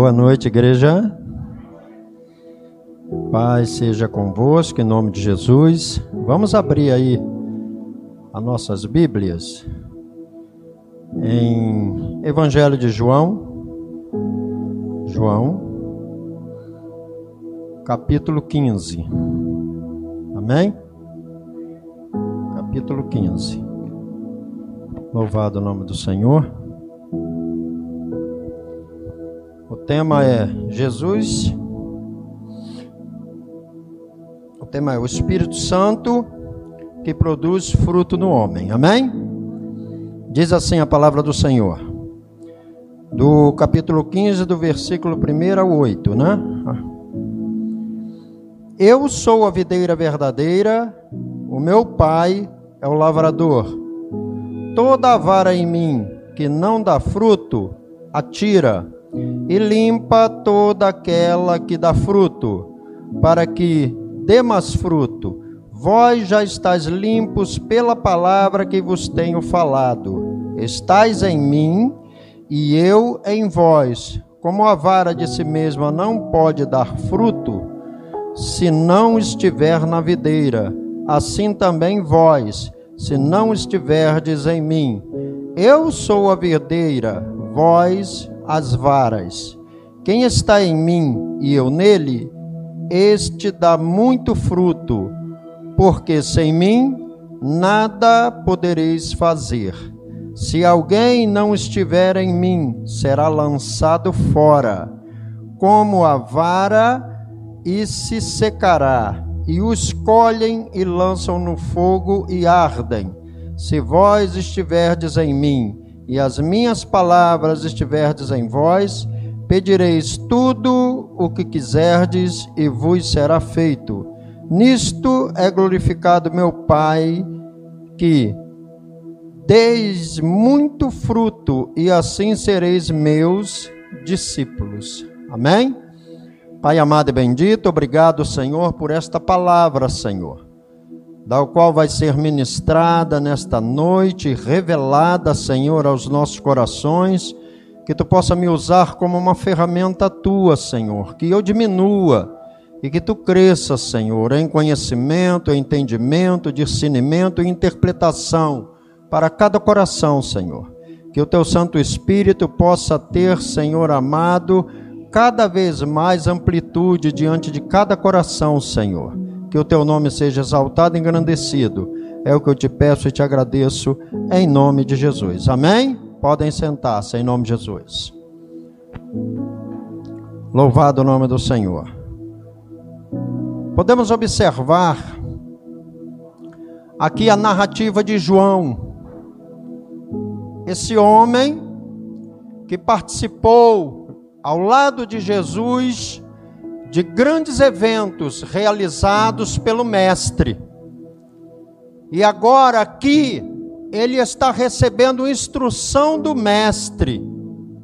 Boa noite, igreja. Paz seja convosco, em nome de Jesus. Vamos abrir aí as nossas Bíblias em Evangelho de João. João, capítulo 15. Amém? Capítulo 15. Louvado o nome do Senhor. Tema é Jesus. O tema é o Espírito Santo que produz fruto no homem. Amém? Diz assim a palavra do Senhor. Do capítulo 15, do versículo 1 ao 8, né? Eu sou a videira verdadeira, o meu pai é o lavrador. Toda vara em mim que não dá fruto, atira e limpa toda aquela que dá fruto, para que dê mais fruto. Vós já estáis limpos pela palavra que vos tenho falado. Estais em mim e eu em vós. Como a vara de si mesma não pode dar fruto, se não estiver na videira, assim também vós, se não estiverdes em mim. Eu sou a videira, vós as varas. Quem está em mim e eu nele, este dá muito fruto, porque sem mim nada podereis fazer. Se alguém não estiver em mim, será lançado fora, como a vara, e se secará. E os colhem e lançam no fogo e ardem. Se vós estiverdes em mim, e as minhas palavras estiverdes em vós, pedireis tudo o que quiserdes e vos será feito. Nisto é glorificado meu Pai, que deis muito fruto e assim sereis meus discípulos. Amém? Pai amado e bendito, obrigado, Senhor, por esta palavra, Senhor, da qual vai ser ministrada nesta noite, revelada, Senhor, aos nossos corações que tu possa me usar como uma ferramenta tua, Senhor, que eu diminua e que tu cresça, Senhor, em conhecimento, entendimento, discernimento e interpretação para cada coração, Senhor. Que o teu Santo Espírito possa ter, Senhor amado, cada vez mais amplitude diante de cada coração, Senhor. Que o teu nome seja exaltado e engrandecido. É o que eu te peço e te agradeço em nome de Jesus. Amém? Podem sentar-se em nome de Jesus. Louvado o nome do Senhor. Podemos observar aqui a narrativa de João. Esse homem que participou ao lado de Jesus de grandes eventos realizados pelo Mestre. E agora aqui ele está recebendo instrução do Mestre.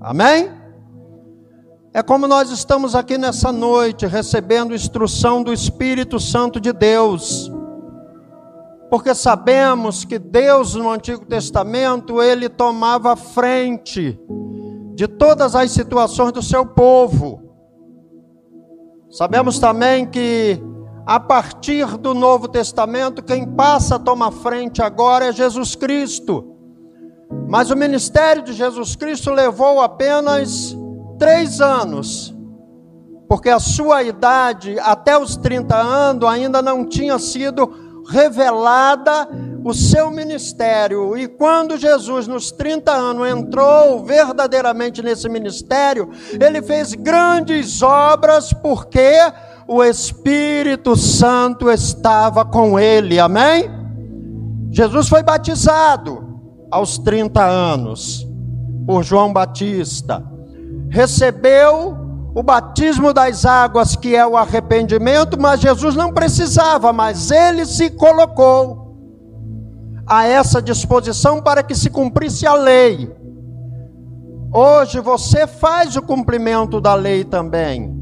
Amém? É como nós estamos aqui nessa noite recebendo instrução do Espírito Santo de Deus. Porque sabemos que Deus no Antigo Testamento, ele tomava frente de todas as situações do seu povo. Sabemos também que a partir do Novo Testamento, quem passa a tomar frente agora é Jesus Cristo. Mas o ministério de Jesus Cristo levou apenas três anos, porque a sua idade, até os 30 anos, ainda não tinha sido revelada o seu ministério. E quando Jesus, nos 30 anos, entrou verdadeiramente nesse ministério, ele fez grandes obras, porque o Espírito Santo estava com ele, amém? Jesus foi batizado aos 30 anos por João Batista, recebeu o batismo das águas, que é o arrependimento, mas Jesus não precisava, mas ele se colocou a essa disposição para que se cumprisse a lei. Hoje você faz o cumprimento da lei também.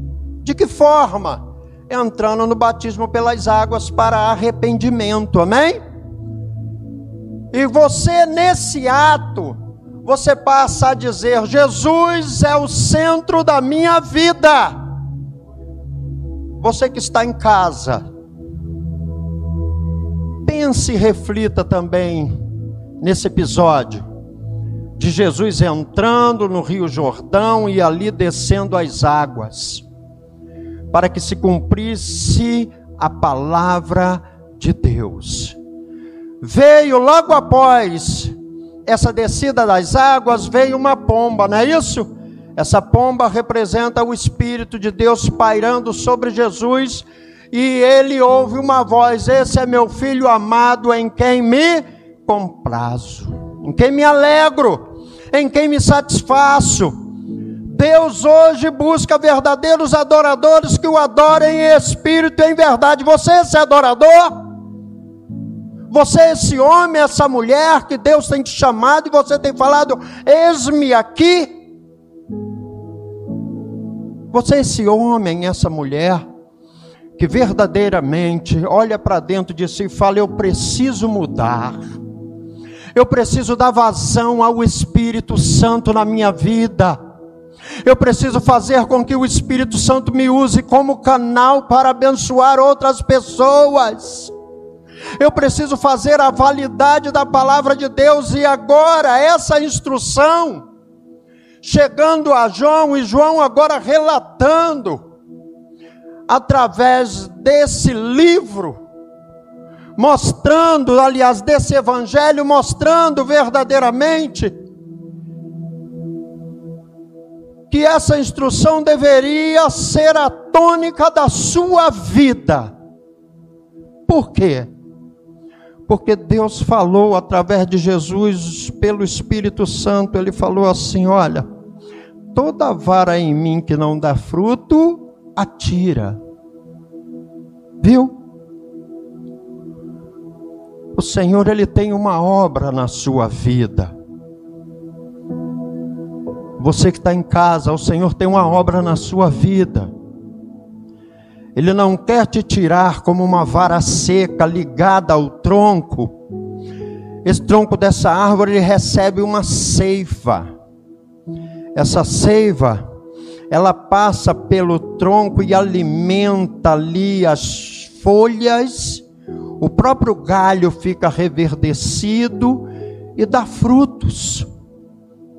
De que forma? entrando no batismo pelas águas para arrependimento, amém? E você, nesse ato, você passa a dizer: Jesus é o centro da minha vida. Você que está em casa, pense e reflita também nesse episódio de Jesus entrando no Rio Jordão e ali descendo as águas, para que se cumprisse a palavra de Deus. Veio logo após essa descida das águas, veio uma pomba, não é isso? Essa pomba representa o Espírito de Deus pairando sobre Jesus, e ele ouve uma voz: Esse é meu filho amado, em quem me comprazo, em quem me alegro, em quem me satisfaço. Deus hoje busca verdadeiros adoradores que o adorem em espírito e em verdade. Você é esse adorador? Você é esse homem, essa mulher que Deus tem te chamado e você tem falado: Eis-me aqui. Você é esse homem, essa mulher que verdadeiramente olha para dentro de si e fala: Eu preciso mudar. Eu preciso dar vazão ao Espírito Santo na minha vida. Eu preciso fazer com que o Espírito Santo me use como canal para abençoar outras pessoas. Eu preciso fazer a validade da palavra de Deus e agora essa instrução chegando a João e João agora relatando através desse livro mostrando, aliás, desse evangelho mostrando verdadeiramente que essa instrução deveria ser a tônica da sua vida. Por quê? Porque Deus falou através de Jesus, pelo Espírito Santo, Ele falou assim: olha, toda vara em mim que não dá fruto, atira. Viu? O Senhor, Ele tem uma obra na sua vida. Você que está em casa, o Senhor tem uma obra na sua vida. Ele não quer te tirar como uma vara seca ligada ao tronco. Esse tronco dessa árvore recebe uma seiva. Essa seiva, ela passa pelo tronco e alimenta ali as folhas. O próprio galho fica reverdecido e dá frutos.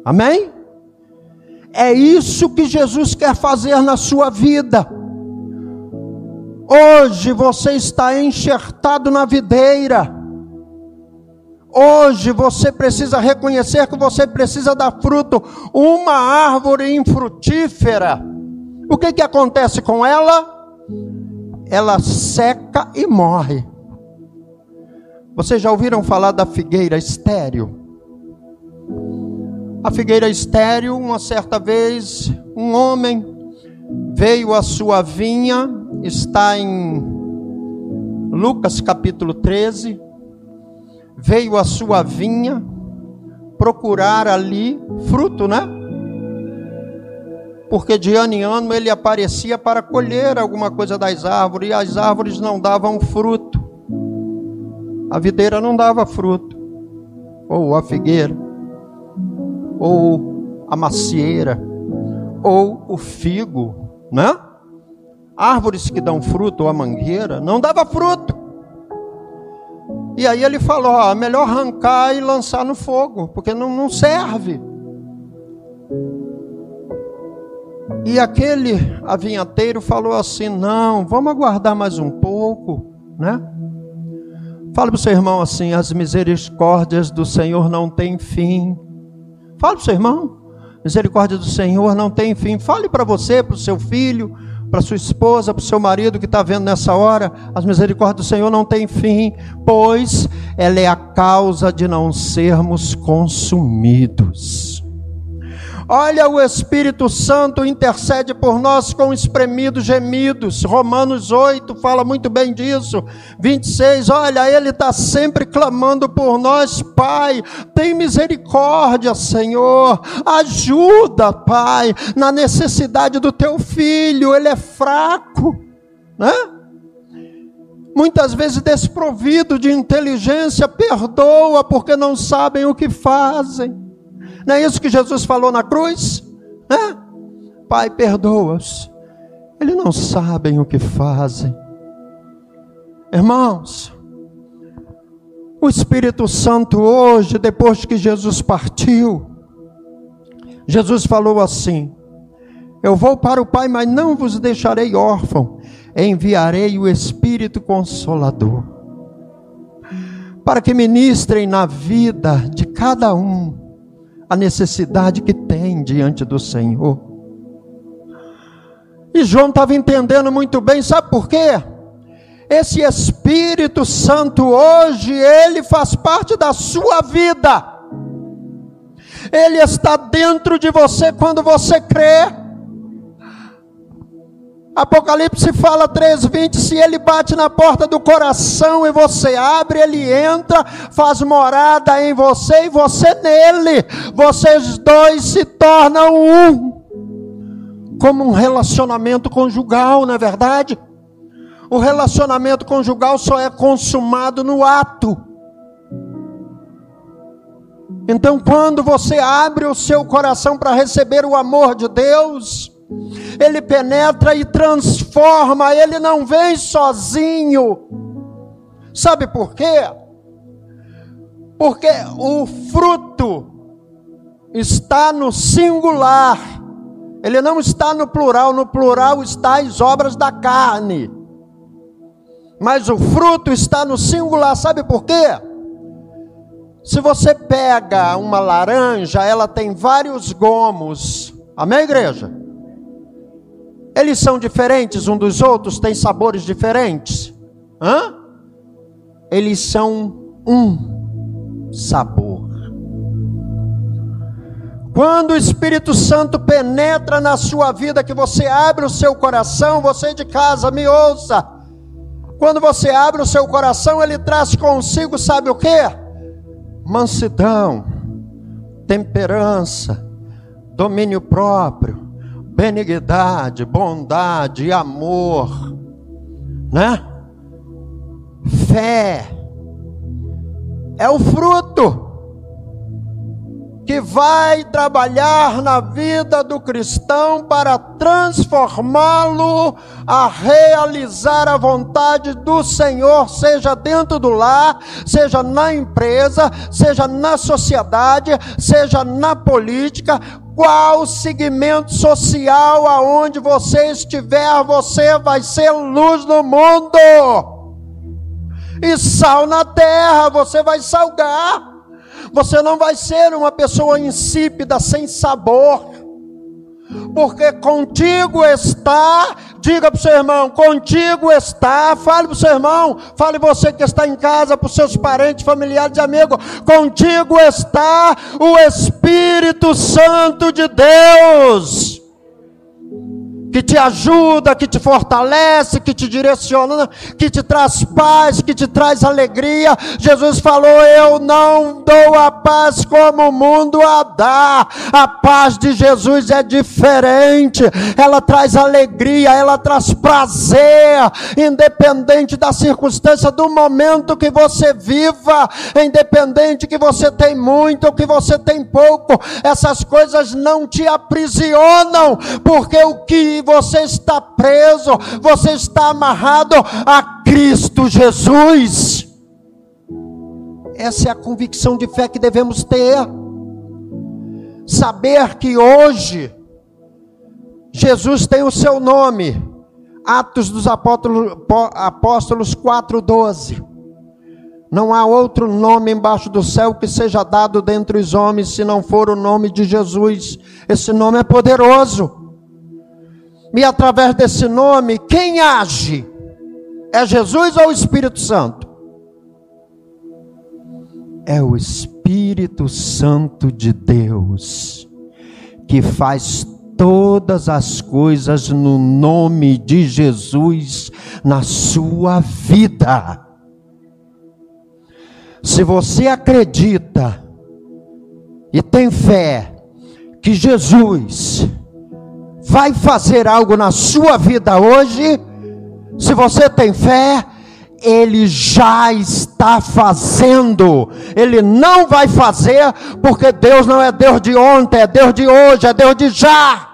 Amém? É isso que Jesus quer fazer na sua vida. Hoje você está enxertado na videira. Hoje você precisa reconhecer que você precisa dar fruto. Uma árvore infrutífera. O que, que acontece com ela? Ela seca e morre. Vocês já ouviram falar da figueira estéreo? A figueira estéreo, uma certa vez, um homem veio à sua vinha, está em Lucas capítulo 13. Veio à sua vinha procurar ali fruto, né? Porque de ano em ano ele aparecia para colher alguma coisa das árvores e as árvores não davam fruto. A videira não dava fruto, ou a figueira ou a macieira, ou o figo, né? Árvores que dão fruto, ou a mangueira, não dava fruto. E aí ele falou: ó, melhor arrancar e lançar no fogo, porque não, não serve. E aquele avinhateiro falou assim: não, vamos aguardar mais um pouco, né? Fala para o seu irmão assim: as misericórdias do Senhor não têm fim. Fale para o seu irmão. Misericórdia do Senhor não tem fim. Fale para você, para o seu filho, para sua esposa, para o seu marido que está vendo nessa hora. As misericórdias do Senhor não têm fim, pois ela é a causa de não sermos consumidos. Olha, o Espírito Santo intercede por nós com espremidos gemidos. Romanos 8 fala muito bem disso. 26, olha, ele está sempre clamando por nós, Pai. Tem misericórdia, Senhor. Ajuda, Pai, na necessidade do teu filho. Ele é fraco, né? muitas vezes desprovido de inteligência, perdoa porque não sabem o que fazem. Não é isso que Jesus falou na cruz? É? Pai, perdoa-os. Eles não sabem o que fazem. Irmãos, o Espírito Santo hoje, depois que Jesus partiu, Jesus falou assim: Eu vou para o Pai, mas não vos deixarei órfão, enviarei o Espírito Consolador, para que ministrem na vida de cada um a necessidade que tem diante do Senhor. E João estava entendendo muito bem, sabe por quê? Esse Espírito Santo hoje, ele faz parte da sua vida. Ele está dentro de você quando você crê. Apocalipse fala 3:20, se ele bate na porta do coração e você abre, ele entra, faz morada em você e você nele. Vocês dois se tornam um. Como um relacionamento conjugal, não é verdade? O relacionamento conjugal só é consumado no ato. Então, quando você abre o seu coração para receber o amor de Deus, Ele penetra e transforma, Ele não vem sozinho. Sabe por quê? Porque o fruto está no singular, ele não está no plural, no plural está as obras da carne. Mas o fruto está no singular, sabe por quê? Se você pega uma laranja, ela tem vários gomos. Amém, igreja? Eles são diferentes um dos outros, têm sabores diferentes. Hã? Eles são um sabor. Quando o Espírito Santo penetra na sua vida, que você abre o seu coração, você de casa, me ouça. Quando você abre o seu coração, ele traz consigo, sabe o que? Mansidão, temperança, domínio próprio, benignidade, bondade, amor, né? Fé. É o fruto que vai trabalhar na vida do cristão para transformá-lo a realizar a vontade do Senhor, seja dentro do lar, seja na empresa, seja na sociedade, seja na política, qual segmento social aonde você estiver, você vai ser luz no mundo. E sal na terra, você vai salgar. Você não vai ser uma pessoa insípida, sem sabor. Porque contigo está, diga para o seu irmão, contigo está, fale para o seu irmão, fale você que está em casa, para os seus parentes, familiares e amigos, contigo está o Espírito Santo de Deus que te ajuda, que te fortalece, que te direciona, que te traz paz, que te traz alegria. Jesus falou: Eu não dou a paz como o mundo a dá. A paz de Jesus é diferente, ela traz alegria, ela traz prazer, independente da circunstância, do momento que você viva, independente que você tem muito ou que você tem pouco, essas coisas não te aprisionam, porque o que você está preso, você está amarrado a Cristo Jesus. Essa é a convicção de fé que devemos ter. Saber que hoje Jesus tem o seu nome. Atos dos Apóstolos 4:12. Não há outro nome embaixo do céu que seja dado dentre os homens se não for o nome de Jesus. Esse nome é poderoso. E através desse nome, quem age? É Jesus ou o Espírito Santo? É o Espírito Santo de Deus que faz todas as coisas no nome de Jesus na sua vida. Se você acredita e tem fé que Jesus vai fazer algo na sua vida hoje, se você tem fé, ele já está fazendo. Ele não vai fazer, porque Deus não é Deus de ontem, é Deus de hoje, é Deus de já.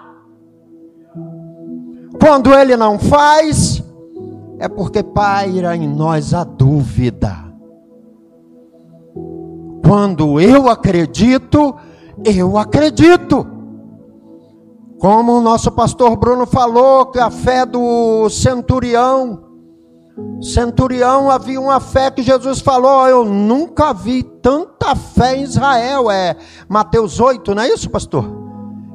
Quando ele não faz, é porque paira em nós a dúvida. Quando eu acredito, eu acredito. Como o nosso pastor Bruno falou, que a fé do centurião, centurião havia uma fé que Jesus falou: Eu nunca vi tanta fé em Israel. É Mateus 8, não é isso, pastor?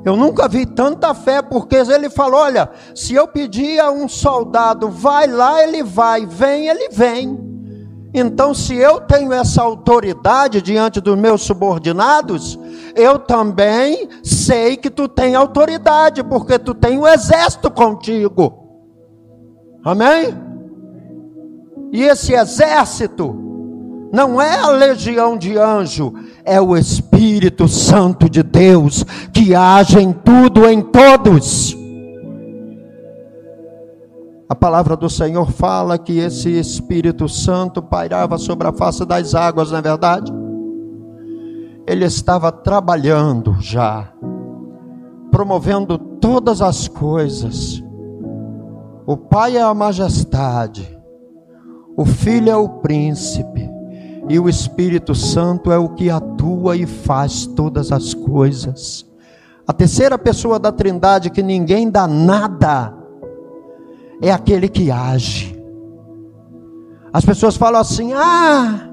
Eu nunca vi tanta fé, porque ele falou: Olha, se eu pedir a um soldado, vai lá, ele vai, vem, ele vem. Então, se eu tenho essa autoridade diante dos meus subordinados, eu também sei que tu tem autoridade, porque tu tem um exército contigo. Amém? E esse exército não é a legião de anjo, é o Espírito Santo de Deus que age em tudo, em todos. A palavra do Senhor fala que esse Espírito Santo pairava sobre a face das águas, não é verdade? Ele estava trabalhando já, promovendo todas as coisas. O Pai é a majestade, o Filho é o príncipe, e o Espírito Santo é o que atua e faz todas as coisas. A terceira pessoa da Trindade, que ninguém dá nada, é aquele que age. As pessoas falam assim: ah,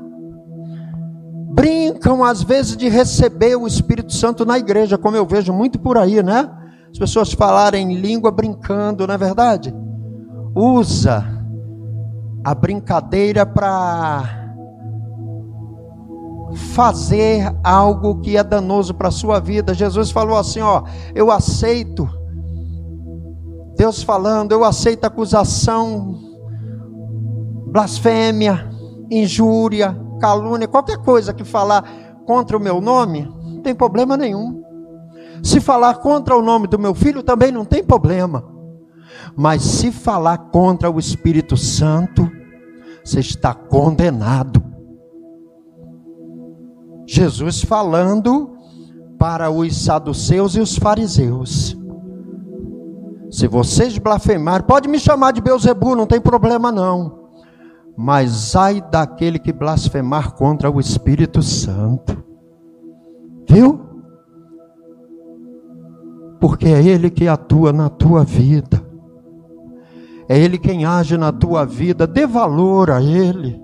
brincam às vezes de receber o Espírito Santo na igreja, como eu vejo muito por aí, né? As pessoas falarem língua brincando, não é verdade? Usa a brincadeira para fazer algo que é danoso para a sua vida. Jesus falou assim: Ó, eu aceito, Deus falando, eu aceito acusação, blasfêmia, injúria, calúnia, qualquer coisa que falar contra o meu nome, não tem problema nenhum. Se falar contra o nome do meu filho, também não tem problema. Mas se falar contra o Espírito Santo, você está condenado. Jesus falando para os saduceus e os fariseus. Se vocês blasfemarem, pode me chamar de Beuzebu, não tem problema não. Mas ai daquele que blasfemar contra o Espírito Santo. Viu? Porque é Ele que atua na tua vida. É Ele quem age na tua vida. Dê valor a Ele.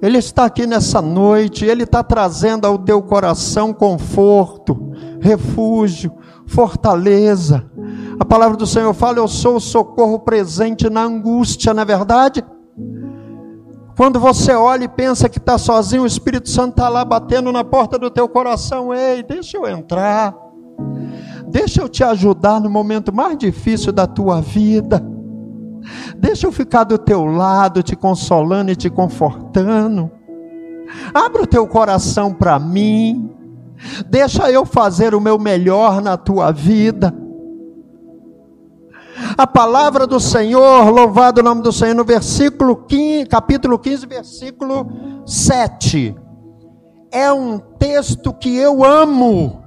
Ele está aqui nessa noite, Ele está trazendo ao teu coração conforto, refúgio, fortaleza. A palavra do Senhor fala: Eu sou o socorro presente na angústia, não é verdade? Quando você olha e pensa que está sozinho, o Espírito Santo está lá batendo na porta do teu coração. Ei, deixa eu entrar. Deixa eu te ajudar no momento mais difícil da tua vida. Deixa eu ficar do teu lado, te consolando e te confortando. Abra o teu coração para mim. Deixa eu fazer o meu melhor na tua vida. A palavra do Senhor, louvado o nome do Senhor, no versículo 15, capítulo 15, versículo 7. É um texto que eu amo.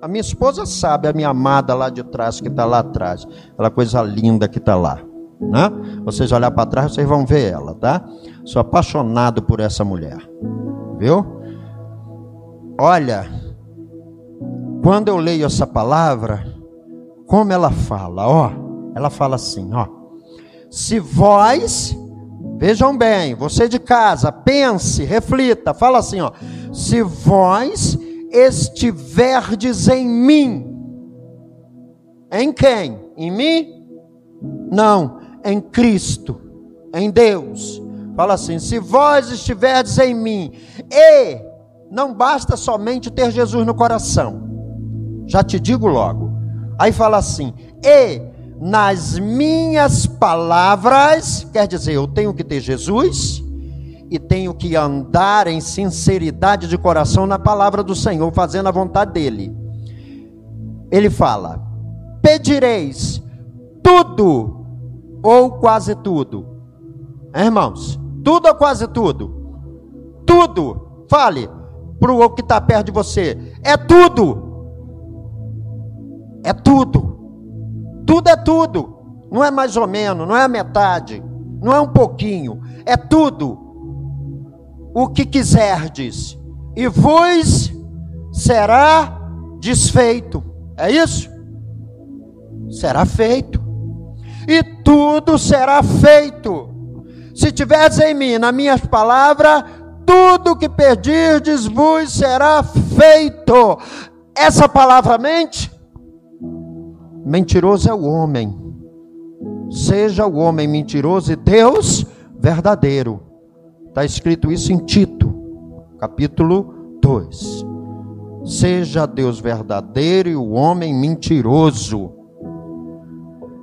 A minha esposa sabe, a minha amada lá de trás, que está lá atrás. Aquela coisa linda que está lá. Né? Vocês olhar para trás, vocês vão ver ela, tá? Sou apaixonado por essa mulher. Viu? Olha, quando eu leio essa palavra, como ela fala, ó. Ela fala assim, ó: Se vós, vejam bem, você de casa, pense, reflita, fala assim, ó: Se vós estiverdes em mim, em quem? Em mim? Não, em Cristo, em Deus. Fala assim: se vós estiverdes em mim, e não basta somente ter Jesus no coração, já te digo logo. Aí fala assim: e nas minhas palavras, quer dizer, eu tenho que ter Jesus e tenho que andar em sinceridade de coração na palavra do Senhor, fazendo a vontade dele. Ele fala: pedireis tudo ou quase tudo. Irmãos, Tudo ou quase tudo? Tudo. Fale para o que está perto de você. É tudo. É tudo. Tudo é tudo. Não é mais ou menos, não é a metade, não é um pouquinho. É tudo o que quiserdes. E vos será desfeito. É isso? Será feito. E tudo será feito. Se tiveres em mim, nas minhas palavras, tudo que pedirdes vos será feito. Essa palavra mente? Mentiroso é o homem. Seja o homem mentiroso e Deus verdadeiro. Está escrito isso em Tito, capítulo 2. Seja Deus verdadeiro e o homem mentiroso.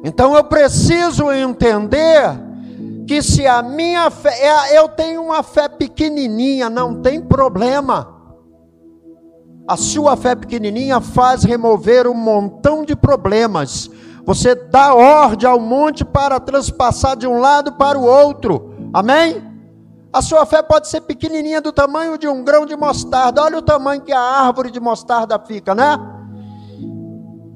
Então eu preciso entender que se a minha fé, é, eu tenho uma fé pequenininha, não tem problema. A sua fé pequenininha faz remover um montão de problemas. Você dá ordem ao monte para transpassar de um lado para o outro. Amém? A sua fé pode ser pequenininha do tamanho de um grão de mostarda. Olha o tamanho que a árvore de mostarda fica, né?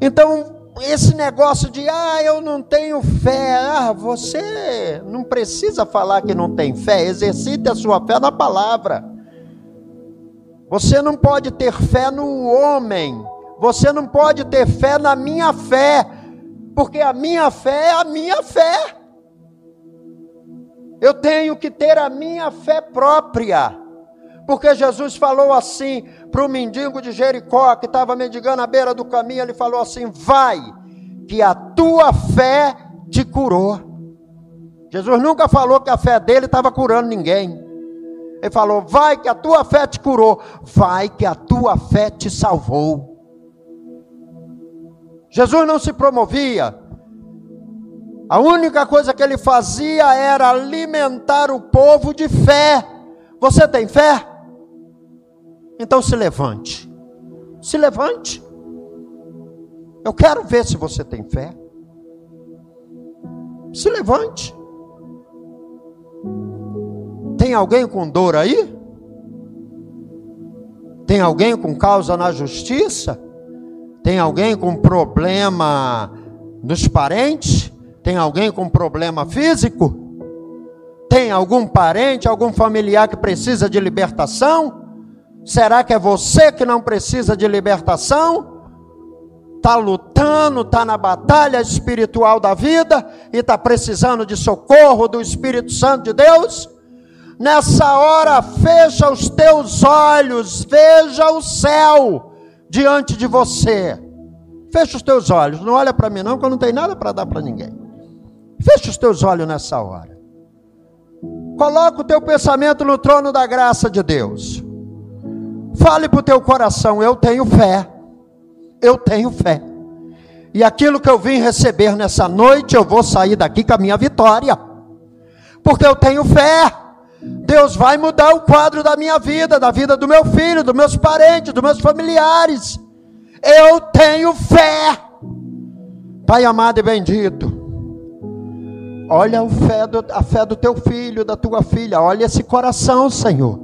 Então, esse negócio de, ah, eu não tenho fé, ah, você não precisa falar que não tem fé, exercite a sua fé na palavra. Você não pode ter fé no homem, você não pode ter fé na minha fé, porque a minha fé é a minha fé. Eu tenho que ter a minha fé própria. Porque Jesus falou assim para o mendigo de Jericó, que estava mendigando à beira do caminho, ele falou assim: Vai, que a tua fé te curou. Jesus nunca falou que a fé dele estava curando ninguém. Ele falou: Vai, que a tua fé te curou. Vai, que a tua fé te salvou. Jesus não se promovia. A única coisa que ele fazia era alimentar o povo de fé. Você tem fé? Então se levante. Se levante. Eu quero ver se você tem fé. Se levante. Tem alguém com dor aí? Tem alguém com causa na justiça? Tem alguém com problema nos parentes? Tem alguém com problema físico? Tem algum parente, algum familiar que precisa de libertação? Será que é você que não precisa de libertação? Está lutando, está na batalha espiritual da vida e está precisando de socorro do Espírito Santo de Deus? Nessa hora, fecha os teus olhos, veja o céu diante de você. Fecha os teus olhos, não olha para mim não, que eu não tenho nada para dar para ninguém. Fecha os teus olhos nessa hora. Coloca o teu pensamento no trono da graça de Deus. Fale para o teu coração: Eu tenho fé. Eu tenho fé. E aquilo que eu vim receber nessa noite, eu vou sair daqui com a minha vitória. Porque eu tenho fé. Deus vai mudar o quadro da minha vida, da vida do meu filho, dos meus parentes, dos meus familiares. Eu tenho fé. Pai amado e bendito. Olha fé, do, a fé do teu filho, da tua filha. Olha esse coração, Senhor.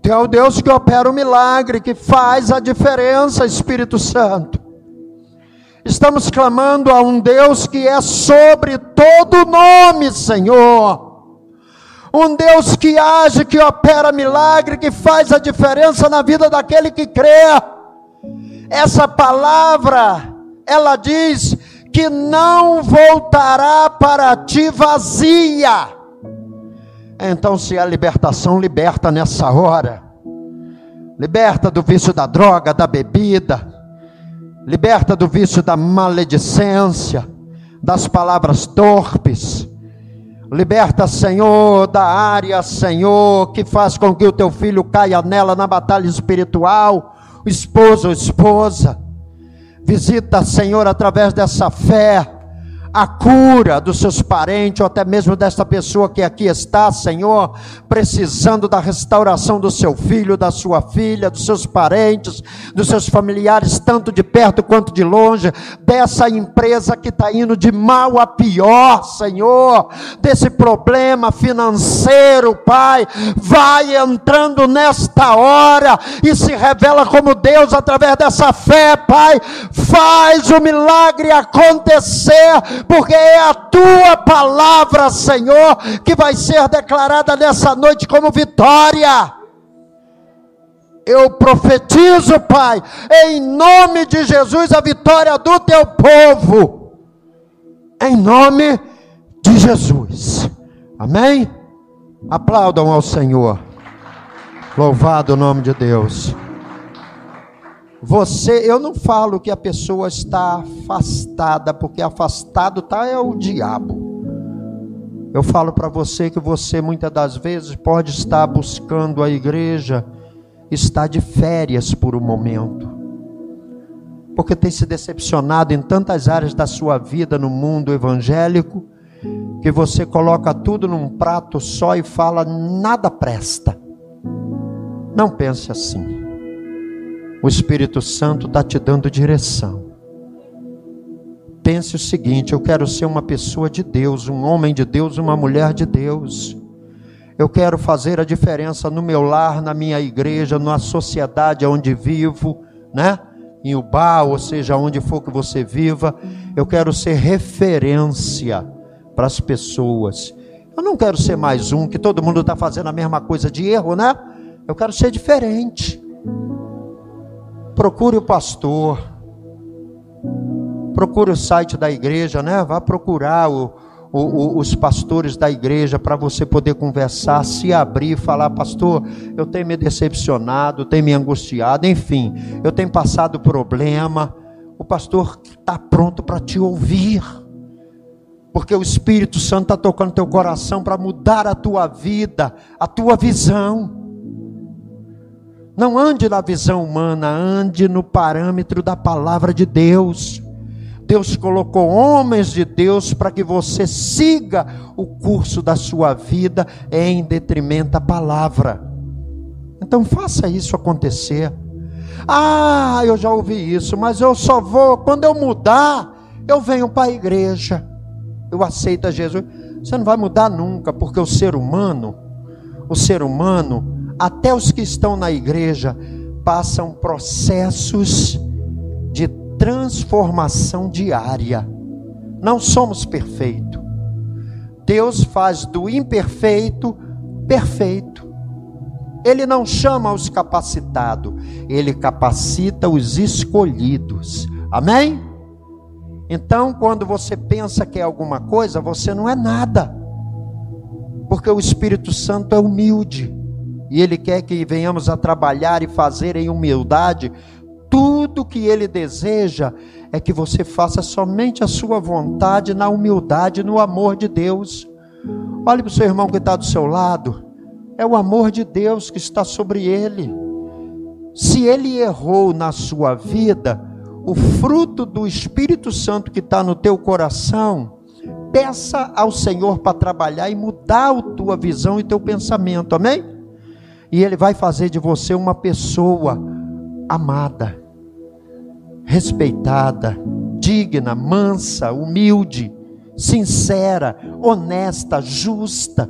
Tu é o Deus que opera o milagre, que faz a diferença, Espírito Santo. Estamos clamando a um Deus que é sobre todo nome, Senhor. Um Deus que age, que opera milagre, que faz a diferença na vida daquele que crê. Essa palavra, ela diz que não voltará para ti vazia então, se a libertação liberta nessa hora, liberta do vício da droga, da bebida, liberta do vício da maledicência, das palavras torpes, liberta, Senhor, da área, Senhor, que faz com que o teu filho caia nela na batalha espiritual, esposo esposa, visita, Senhor, através dessa fé, a cura dos seus parentes, ou até mesmo desta pessoa que aqui está, Senhor, precisando da restauração do seu filho, da sua filha, dos seus parentes, dos seus familiares, tanto de perto quanto de longe, dessa empresa que está indo de mal a pior, Senhor, desse problema financeiro, Pai, vai entrando nesta hora e se revela como Deus através dessa fé, Pai, faz o milagre acontecer porque é a tua palavra, Senhor, que vai ser declarada nessa noite como vitória. Eu profetizo, Pai, em nome de Jesus, a vitória do teu povo. Em nome de Jesus. Amém? Aplaudam ao Senhor. Louvado o nome de Deus. Você, eu não falo que a pessoa está afastada, porque afastado tá é o diabo. Eu falo para você que você muitas das vezes pode estar buscando a igreja, está de férias por um momento. Porque tem se decepcionado em tantas áreas da sua vida no mundo evangélico, que você coloca tudo num prato só e fala nada presta. Não pense assim o Espírito Santo está te dando direção. Pense o seguinte: eu quero ser uma pessoa de Deus, um homem de Deus, uma mulher de Deus. Eu quero fazer a diferença no meu lar, na minha igreja, na sociedade onde vivo, né? Em Ubá, ou seja, onde for que você viva. Eu quero ser referência para as pessoas. Eu não quero ser mais um que todo mundo está fazendo a mesma coisa de erro, né? Eu quero ser diferente procure o pastor, procure o site da igreja, né? Vá procurar o, o, os pastores da igreja para você poder conversar, se abrir, falar, pastor, eu tenho me decepcionado, tenho me angustiado, enfim, eu tenho passado problema. O pastor está pronto para te ouvir, porque o Espírito Santo está tocando teu coração para mudar a tua vida, a tua visão. Não ande na visão humana, ande no parâmetro da palavra de Deus. Deus colocou homens de Deus para que você siga o curso da sua vida em detrimento da palavra. Então faça isso acontecer. Ah, eu já ouvi isso, mas eu só vou quando eu mudar, eu venho para a igreja. Eu aceito a Jesus. Você não vai mudar nunca, porque o ser humano, o ser humano, até os que estão na igreja passam processos de transformação diária. Não somos perfeitos. Deus faz do imperfeito perfeito. Ele não chama os capacitados, ele capacita os escolhidos. Amém? Então, quando você pensa que é alguma coisa, você não é nada. Porque o Espírito Santo é humilde e Ele quer que venhamos a trabalhar e fazer em humildade. Tudo que Ele deseja é que você faça somente a sua vontade na humildade, no amor de Deus. Olhe para o seu irmão que está do seu lado. É o amor de Deus que está sobre ele. Se ele errou na sua vida, o fruto do Espírito Santo que está no teu coração, peça ao Senhor para trabalhar e mudar a tua visão e teu pensamento. Amém? E Ele vai fazer de você uma pessoa amada, respeitada, digna, mansa, humilde, sincera, honesta, justa,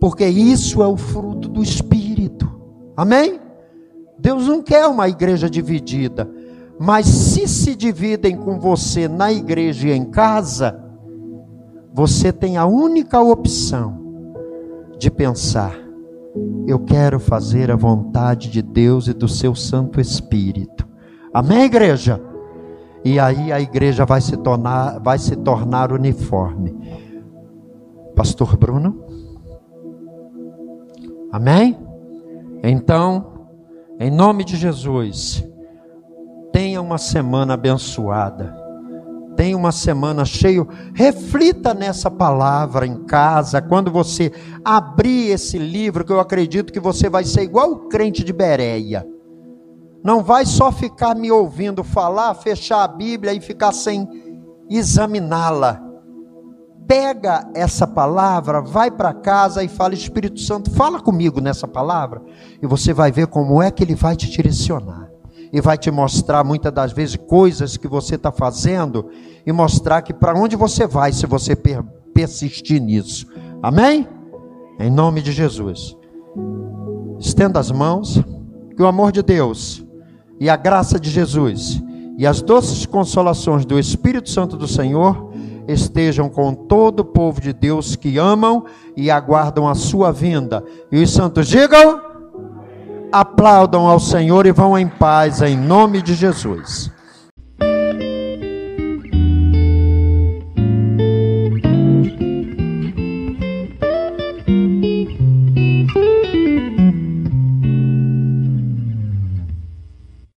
porque isso é o fruto do Espírito. Amém? Deus não quer uma igreja dividida, mas se se dividem com você na igreja e em casa, você tem a única opção de pensar eu quero fazer a vontade de Deus e do seu Santo Espírito. Amém, igreja? E aí a igreja vai se tornar, vai se tornar uniforme. Pastor Bruno? Amém? Então, em nome de Jesus, tenha uma semana abençoada tenha uma semana cheia. Reflita nessa palavra em casa, quando você abrir esse livro, que eu acredito que você vai ser igual o crente de Bereia. Não vai só ficar me ouvindo falar, fechar a Bíblia e ficar sem examiná-la. pega essa palavra, vai para casa e fala: Espírito Santo, fala comigo nessa palavra, e você vai ver como é que ele vai te direcionar. E vai te mostrar muitas das vezes coisas que você está fazendo e mostrar que para onde você vai se você per persistir nisso. Amém? Em nome de Jesus. Estenda as mãos, que o amor de Deus e a graça de Jesus e as doces consolações do Espírito Santo do Senhor estejam com todo o povo de Deus que amam e aguardam a sua vinda. E os santos digam: aplaudam ao Senhor e vão em paz, em nome de Jesus.